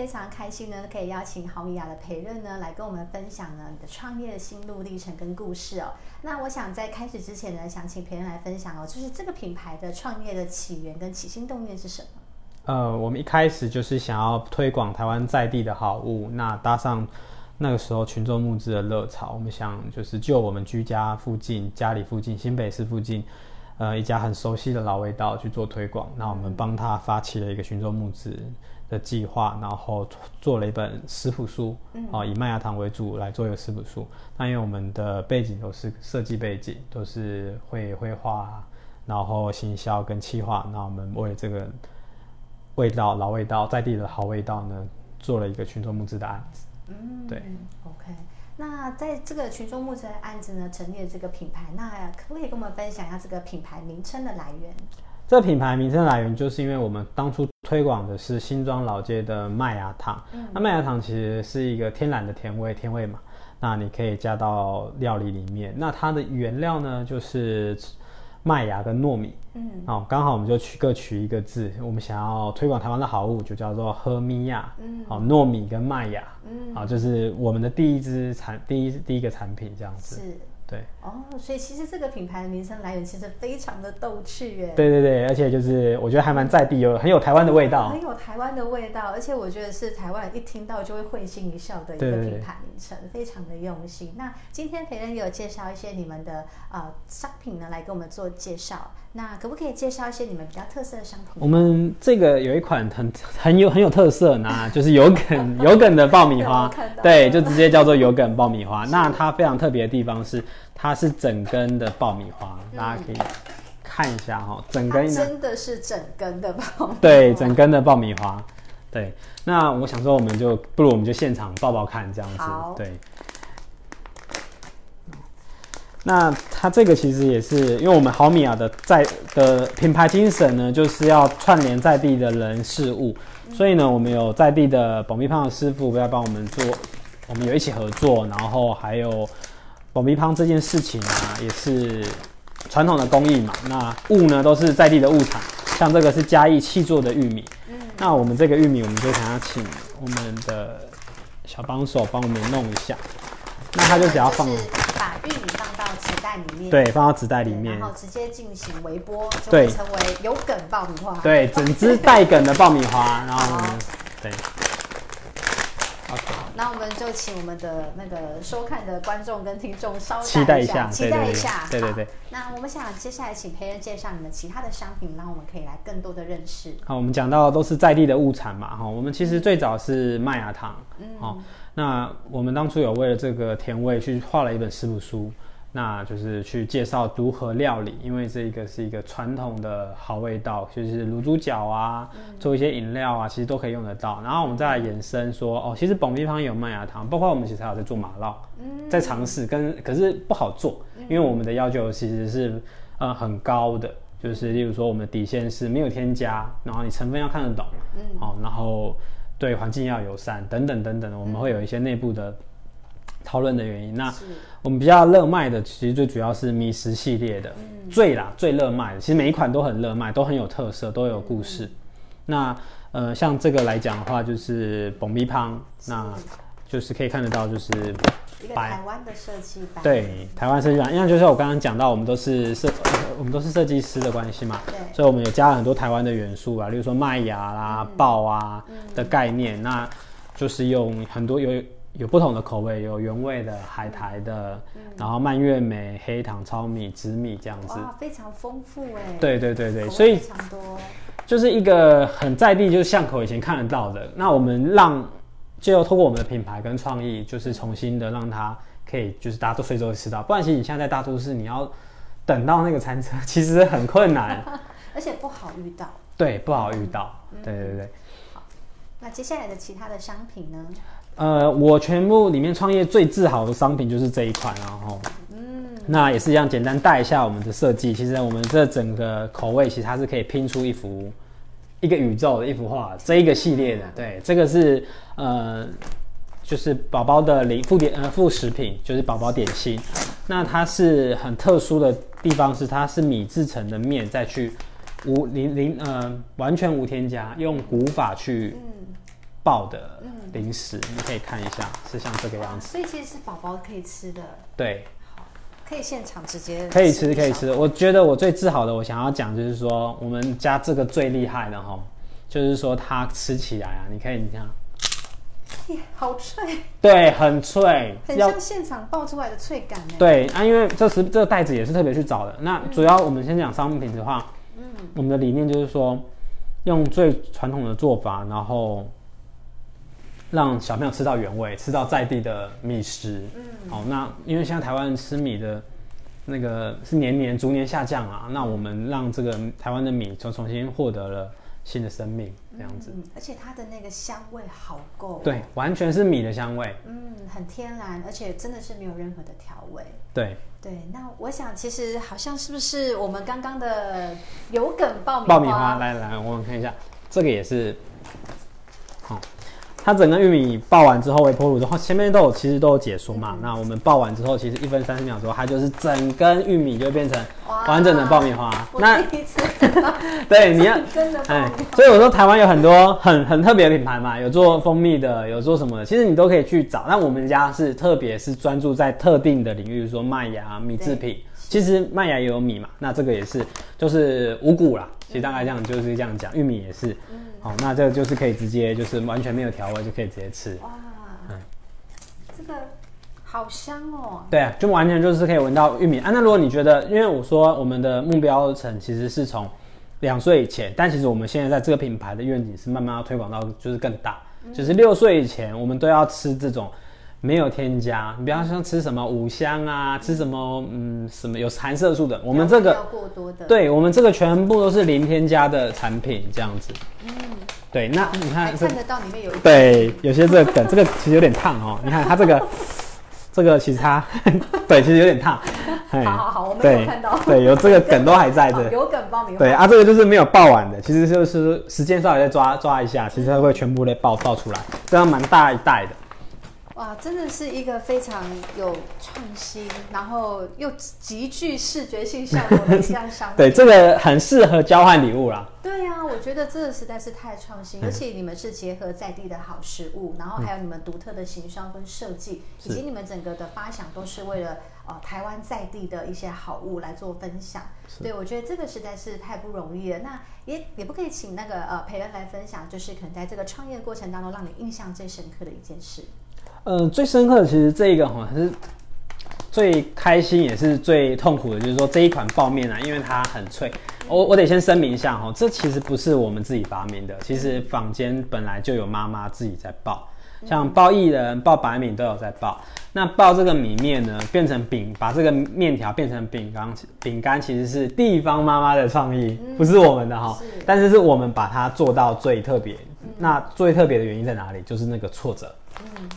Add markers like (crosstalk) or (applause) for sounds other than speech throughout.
非常开心呢，可以邀请毫米亚的培润呢来跟我们分享呢你的创业的心路历程跟故事哦。那我想在开始之前呢，想请培润来分享哦，就是这个品牌的创业的起源跟起心动念是什么？呃，我们一开始就是想要推广台湾在地的好物，那搭上那个时候群众募资的热潮，我们想就是就我们居家附近、家里附近、新北市附近，呃，一家很熟悉的老味道去做推广，那我们帮他发起了一个群众募资。的计划，然后做了一本食谱书，嗯、哦，以麦芽糖为主来做一个食谱书。那因为我们的背景都是设计背景，都是会绘画，然后行销跟企划。那我们为了这个味道老味道在地的好味道呢，做了一个群众募资的案子。嗯，对。OK，那在这个群众募资的案子呢，成立了这个品牌，那可不可以跟我们分享一下这个品牌名称的来源？这个品牌名称来源就是因为我们当初推广的是新庄老街的麦芽糖。嗯、那麦芽糖其实是一个天然的甜味，甜味嘛，那你可以加到料理里面。那它的原料呢，就是麦芽跟糯米。嗯，哦，刚好我们就取各取一个字，我们想要推广台湾的好物，就叫做喝米亚。嗯，好、哦，糯米跟麦芽。嗯，啊、哦，就是我们的第一支产，第一第一个产品这样子。是。对哦，所以其实这个品牌的名称来源其实非常的逗趣耶。对对对，而且就是我觉得还蛮在地，有很有台湾的味道，很有台湾的味道，而且我觉得是台湾一听到就会会心一笑的一个品牌名称，非常的用心。那今天培仁有介绍一些你们的呃商品呢，来给我们做介绍。那可不可以介绍一些你们比较特色的商品？我们这个有一款很很有很有特色呢，就是有梗有梗的爆米花，(laughs) 对，就直接叫做有梗爆米花。那它非常特别的地方是，它是整根的爆米花，嗯、大家可以看一下哈、喔，整根真的是整根的爆米花，对，整根的爆米花，对。那我想说，我们就不如我们就现场爆爆看这样子，好。对。那它这个其实也是，因为我们毫米亚的在的品牌精神呢，就是要串联在地的人事物，嗯、所以呢，我们有在地的保密胖的师傅来帮我们做，我们有一起合作，然后还有爆米香这件事情啊，也是传统的工艺嘛，那物呢都是在地的物产，像这个是嘉义气做的玉米，嗯，那我们这个玉米，我们就想要请我们的小帮手帮我们弄一下，那他就只要放。把玉米放到纸袋里面，对，放到纸袋里面，然后直接进行微波，就会成为有梗爆米花。对，整只带梗的爆米花，然后呢，对。那我们就请我们的那个收看的观众跟听众稍期待一下，期待一下。对对对。那我们想接下来请培恩介绍你们其他的商品，让我们可以来更多的认识。好，我们讲到都是在地的物产嘛，哈，我们其实最早是麦芽糖，嗯，好。那我们当初有为了这个甜味去画了一本食谱书，那就是去介绍如何料理，因为这一个是一个传统的好味道，就是卤猪脚啊，做一些饮料啊，其实都可以用得到。然后我们再来延伸说，哦，其实爆米花有麦芽糖，包括我们其实还有在做麻辣，在尝试跟，可是不好做，因为我们的要求其实是呃很高的，就是例如说我们的底线是没有添加，然后你成分要看得懂，好，然后。对环境要友善，等等等等的，我们会有一些内部的讨论的原因。嗯、那我们比较热卖的，其实最主要是米食系列的，嗯、最啦最热卖的，其实每一款都很热卖，都很有特色，都有故事。嗯、那呃，像这个来讲的话，就是爆米胖，那就是可以看得到，就是。一个台湾的设计版，对，台湾设计版，因为就是我刚刚讲到，我们都是设，我们都是设计师的关系嘛，对，所以我们有加了很多台湾的元素啊，例如说麦芽啦、爆啊的概念，那就是用很多有有不同的口味，有原味的、海苔的，然后蔓越莓、黑糖糙米、紫米这样子，哇，非常丰富哎，对对对对，所以非常多，就是一个很在地，就是巷口以前看得到的，那我们让。就透过我们的品牌跟创意，就是重新的让它可以，就是大家都随时会吃到。不然，其实你现在在大都市，你要等到那个餐车，(laughs) 其实很困难，(laughs) 而且不好遇到。对，不好遇到。嗯、对对对。好，那接下来的其他的商品呢？呃，我全部里面创业最自豪的商品就是这一款，然后，嗯，那也是一样，简单带一下我们的设计。其实我们这整个口味，其实它是可以拼出一幅一个宇宙的一幅画，这一个系列的，对，这个是呃，就是宝宝的零副点呃副食品，就是宝宝点心。那它是很特殊的地方是，它是米制成的面，再去无零零呃完全无添加，用古法去爆的零食，嗯、你可以看一下，是像这个样子。所以其实是宝宝可以吃的。对。可以现场直接可以吃，可以吃。我觉得我最自豪的，我想要讲就是说，我们家这个最厉害的哈，就是说它吃起来啊，你可以你看，(laughs) 耶，好脆，(laughs) 对，很脆，很像现场爆出来的脆感呢。对啊，因为这是这个袋子也是特别去找的。那主要我们先讲商品的话，嗯，我们的理念就是说，用最传统的做法，然后让小朋友吃到原味，吃到在地的米食。嗯，好，那因为现在台湾人吃米的。那个是年年逐年下降啊，那我们让这个台湾的米重重新获得了新的生命，这样子。嗯，而且它的那个香味好够。对，完全是米的香味。嗯，很天然，而且真的是没有任何的调味。对对，那我想其实好像是不是我们刚刚的有梗爆米爆米花？来来，我们看一下，这个也是，好。它整个玉米爆完之后，微波炉之后，前面都有其实都有解说嘛。嗯、那我们爆完之后，其实一分三十秒之后，它就是整根玉米就变成完整的爆米花。那第一次，(laughs) 对，(laughs) 你要真的哎，所以我说台湾有很多很很特别的品牌嘛，有做蜂蜜的，有做什么的，其实你都可以去找。那我们家是特别是专注在特定的领域，比如说麦芽米制品。其实麦芽也有米嘛，那这个也是就是五谷啦。其实大概这样就是这样讲，玉米也是。好，那这个就是可以直接，就是完全没有调味就可以直接吃。哇，嗯，这个好香哦。对啊，就完全就是可以闻到玉米啊。那如果你觉得，因为我说我们的目标层其实是从两岁以前，但其实我们现在在这个品牌的愿景是慢慢要推广到就是更大，嗯、就是六岁以前我们都要吃这种。没有添加，你比方说吃什么五香啊，吃什么嗯什么有含色素的，我们这个过多的，对我们这个全部都是零添加的产品，这样子。嗯，对，那你看看得到里面有对，有些这个梗，这个其实有点烫哦。(laughs) 你看它这个，这个其实它 (laughs) 对，其实有点烫。(laughs) 好好好，我没有看到。对，有这个梗都还在的。有梗爆米花。对啊，这个就是没有爆完的，其实就是时间稍微再抓抓一下，其实它会全部的爆爆出来，这样蛮大一袋的。哇，真的是一个非常有创新，然后又极具视觉性效果的这样商品。(laughs) 对，这个很适合交换礼物啦。对呀、啊，我觉得这个实在是太创新，而且你们是结合在地的好食物，然后还有你们独特的形象跟设计，嗯、以及你们整个的发想都是为了呃台湾在地的一些好物来做分享。对，我觉得这个实在是太不容易了。那也也不可以请那个呃培恩来分享，就是可能在这个创业过程当中让你印象最深刻的一件事。呃，最深刻的其实这一个哈，是最开心也是最痛苦的，就是说这一款爆面啊，因为它很脆。我我得先声明一下哈，这其实不是我们自己发明的，其实坊间本来就有妈妈自己在爆，像爆薏仁、爆白米都有在爆。那爆这个米面呢，变成饼，把这个面条变成饼干，饼干其实是地方妈妈的创意，不是我们的哈。但是是我们把它做到最特别。那最特别的原因在哪里？就是那个挫折。嗯。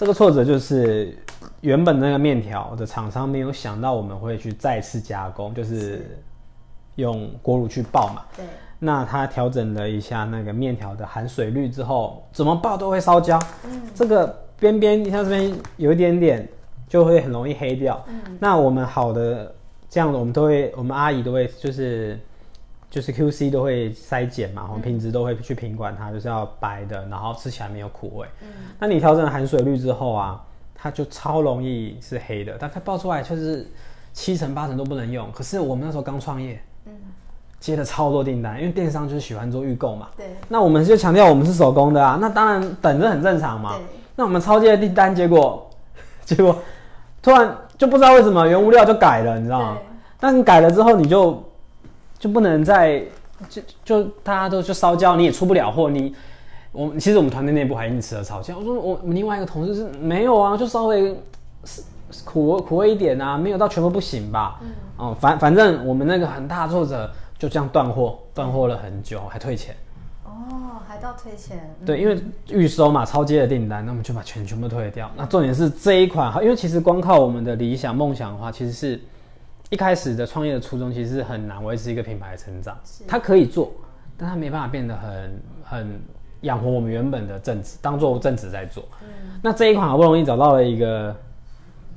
这个挫折就是原本那个面条的厂商没有想到我们会去再次加工，就是用锅炉去爆嘛。对。那他调整了一下那个面条的含水率之后，怎么爆都会烧焦。嗯。这个边边像这边有一点点，就会很容易黑掉。嗯。那我们好的这样的，我们都会，我们阿姨都会就是。就是 QC 都会筛检嘛，我们品质都会去品管它，就是要白的，然后吃起来没有苦味。嗯，那你调整了含水率之后啊，它就超容易是黑的，但它爆出来就是七成八成都不能用。可是我们那时候刚创业，嗯，接了超多订单，因为电商就是喜欢做预购嘛。对。那我们就强调我们是手工的啊，那当然等着很正常嘛。对。那我们超接的订单，结果 (laughs) 结果突然就不知道为什么原物料就改了，你知道吗？对。但你改了之后，你就。就不能再就就大家都就烧焦，你也出不了货。你我其实我们团队内部还因此而吵架。我说我另外一个同事是没有啊，就稍微苦苦味一点啊，没有到全部不行吧。嗯。哦，反反正我们那个很大作者就这样断货，断货了很久，还退钱。哦，还到退钱。对，因为预收嘛，超接的订单，那我们就把钱全部退掉。那重点是这一款，因为其实光靠我们的理想梦想的话，其实是。一开始的创业的初衷其实是很难维持一个品牌的成长，它可以做，但它没办法变得很很养活我们原本的正职，当做正职在做。嗯，那这一款好不容易找到了一个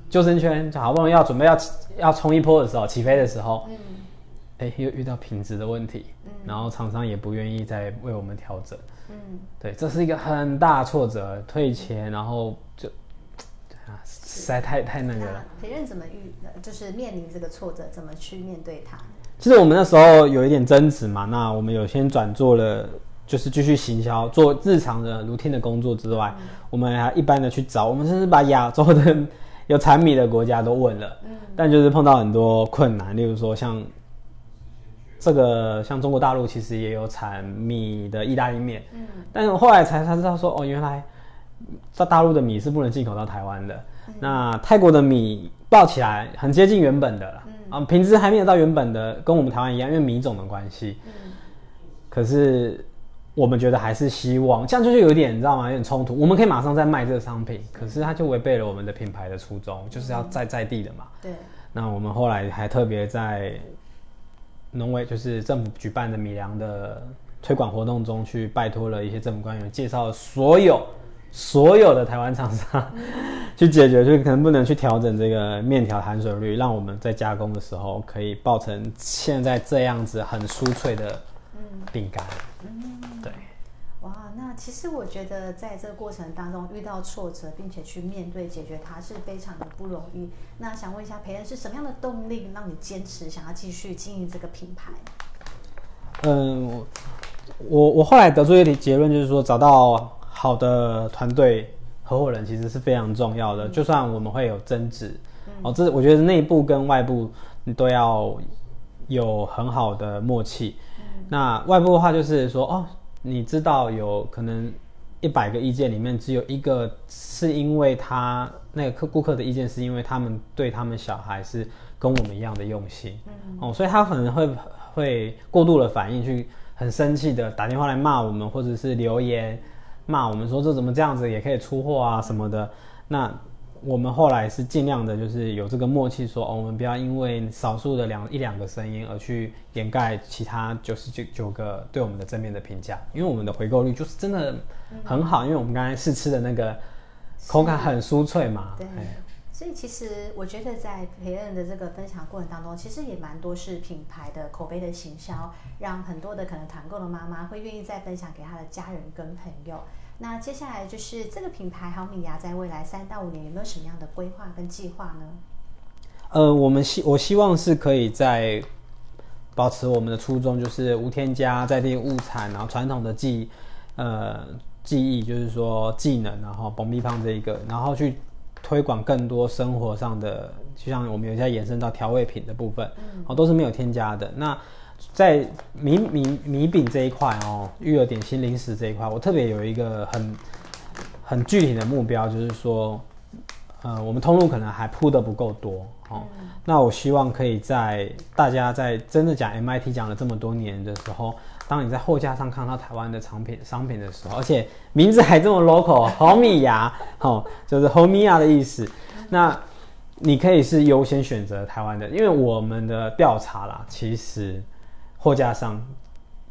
救生圈，就好不容易要准备要要冲一波的时候，起飞的时候，嗯，哎、欸，又遇到品质的问题，嗯，然后厂商也不愿意再为我们调整，嗯，对，这是一个很大挫折，退钱，然后就。实在太太那个了。培任怎么遇，就是面临这个挫折，怎么去面对它？其实我们那时候有一点争执嘛，那我们有先转做了，就是继续行销，做日常的 routine 的工作之外，嗯、我们还一般的去找，我们甚至把亚洲的 (laughs) 有产米的国家都问了，嗯，但就是碰到很多困难，例如说像这个，像中国大陆其实也有产米的意大利面，嗯，但是我后来才才知道说，哦，原来在大陆的米是不能进口到台湾的。那泰国的米爆起来很接近原本的了，嗯，啊，品质还没有到原本的，跟我们台湾一样，因为米种的关系。嗯，可是我们觉得还是希望，这样就是有一点，你知道吗？有点冲突。我们可以马上再卖这个商品，可是它就违背了我们的品牌的初衷，就是要在在地的嘛。对。那我们后来还特别在农委，就是政府举办的米粮的推广活动中，去拜托了一些政府官员，介绍了所有。所有的台湾厂商 (laughs) 去解决，就可能不能去调整这个面条含水率，让我们在加工的时候可以爆成现在这样子很酥脆的饼干。嗯，对。哇，那其实我觉得在这个过程当中遇到挫折，并且去面对解决它是非常的不容易。那想问一下培恩，是什么样的动力让你坚持想要继续经营这个品牌？嗯，我我后来得出一个结论，就是说找到。好的团队合伙人其实是非常重要的，嗯、就算我们会有争执，嗯、哦，这我觉得内部跟外部你都要有很好的默契。嗯、那外部的话就是说，哦，你知道有可能一百个意见里面只有一个是因为他那个客顾客的意见是因为他们对他们小孩是跟我们一样的用心，嗯、哦，所以他可能会会过度的反应，去很生气的打电话来骂我们，或者是留言。骂我们说，这怎么这样子也可以出货啊什么的，那我们后来是尽量的，就是有这个默契说，说哦，我们不要因为少数的两一两个声音而去掩盖其他九十九九个对我们的正面的评价，因为我们的回购率就是真的很好，嗯、因为我们刚才试吃的那个口感很酥脆嘛，对。所以其实我觉得在培恩的这个分享过程当中，其实也蛮多是品牌的口碑的行销，让很多的可能团购的妈妈会愿意再分享给她的家人跟朋友。那接下来就是这个品牌好米芽在未来三到五年有没有什么样的规划跟计划呢？呃，我们希我希望是可以在保持我们的初衷，就是无添加在地物产，然后传统的技呃技艺，就是说技能，然后爆米香这一个，然后去。推广更多生活上的，就像我们有些延伸到调味品的部分，哦，都是没有添加的。那在米米米饼这一块哦，育儿点心零食这一块，我特别有一个很很具体的目标，就是说，呃，我们通路可能还铺的不够多哦。那我希望可以在大家在真的讲 MIT 讲了这么多年的时候。当你在货架上看到台湾的产品商品的时候，而且名字还这么 local，(laughs) 好米牙，哦，就是好米芽的意思。那你可以是优先选择台湾的，因为我们的调查啦，其实货架上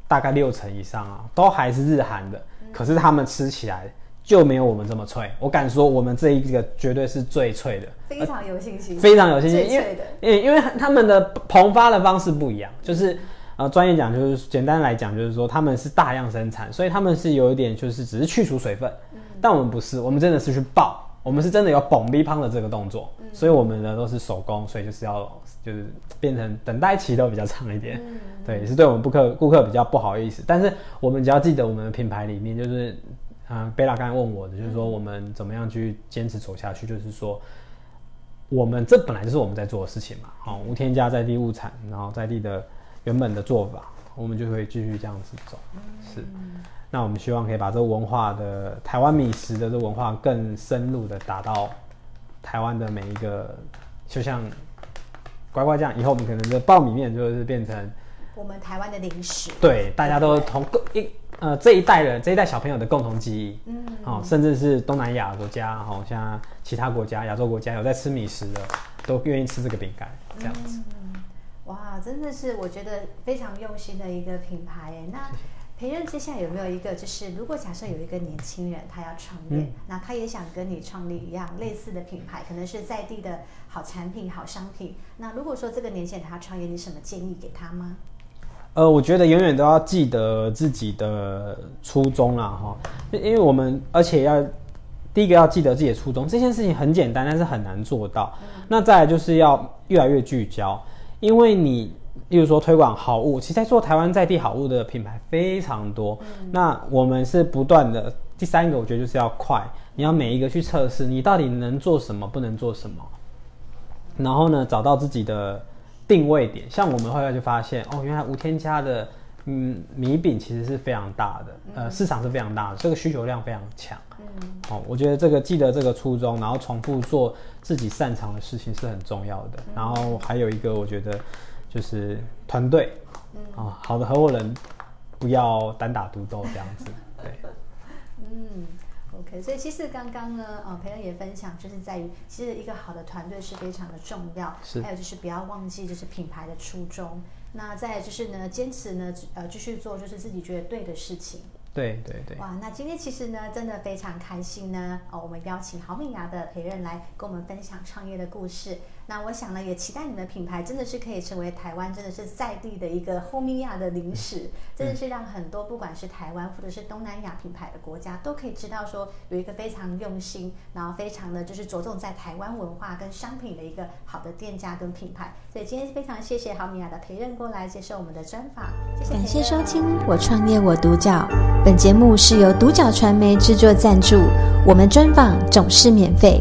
大概六成以上啊，都还是日韩的，可是他们吃起来就没有我们这么脆。我敢说，我们这一个绝对是最脆的，非常有信心，非常有信心，因为因为因为他们的膨发的方式不一样，就是。呃，专业讲就是简单来讲，就是说他们是大量生产，所以他们是有一点就是只是去除水分，嗯、但我们不是，我们真的是去爆，我们是真的有爆米香的这个动作，嗯、所以我们呢都是手工，所以就是要就是变成等待期都比较长一点，嗯、对，也是对我们顾客顾客比较不好意思，但是我们只要记得我们的品牌里面就是，嗯、呃，贝拉刚才问我的就是说我们怎么样去坚持走下去，就是说我们这本来就是我们在做的事情嘛，好，无添加在地物产，然后在地的。原本的做法，我们就会继续这样子走。是，那我们希望可以把这个文化的台湾米食的这个文化更深入的打到台湾的每一个，就像乖乖酱，以后我们可能的爆米面就是变成我们台湾的零食。对，大家都同一呃这一代人这一代小朋友的共同记忆。嗯，哦，甚至是东南亚国家，好像其他国家亚洲国家有在吃米食的，都愿意吃这个饼干，这样子。哇，真的是我觉得非常用心的一个品牌诶。那培任接下来有没有一个，就是如果假设有一个年轻人他要创业，嗯、那他也想跟你创立一样类似的品牌，可能是在地的好产品、好商品。那如果说这个年轻人他创业，你什么建议给他吗？呃，我觉得永远都要记得自己的初衷啦，哈，因为我们而且要第一个要记得自己的初衷，这件事情很简单，但是很难做到。嗯、那再来就是要越来越聚焦，因为你，例如说推广好物，其实在做台湾在地好物的品牌非常多。嗯、那我们是不断的，第三个我觉得就是要快，你要每一个去测试，你到底能做什么，不能做什么，然后呢，找到自己的。定位点，像我们后来就发现，哦，原来无添加的，嗯，米饼其实是非常大的，呃，市场是非常大的，这个需求量非常强。嗯，哦，我觉得这个记得这个初衷，然后重复做自己擅长的事情是很重要的。然后还有一个，我觉得就是团队，啊，好的合伙人不要单打独斗这样子。所以其实刚刚呢，呃，培恩也分享，就是在于，其实一个好的团队是非常的重要，是还有就是不要忘记就是品牌的初衷，那再就是呢，坚持呢，呃，继续做就是自己觉得对的事情。对对对，哇，那今天其实呢，真的非常开心呢，哦，我们邀请好米芽的培任来跟我们分享创业的故事。那我想呢，也期待你的品牌真的是可以成为台湾真的是在地的一个好米亚的零食，真的是让很多不管是台湾或者是东南亚品牌的国家都可以知道说有一个非常用心，然后非常的就是着重在台湾文化跟商品的一个好的店家跟品牌。所以今天非常谢谢好米亚的陪任过来接受我们的专访，谢谢。感谢收听我创业我独角，本节目是由独角传媒制作赞助，我们专访总是免费。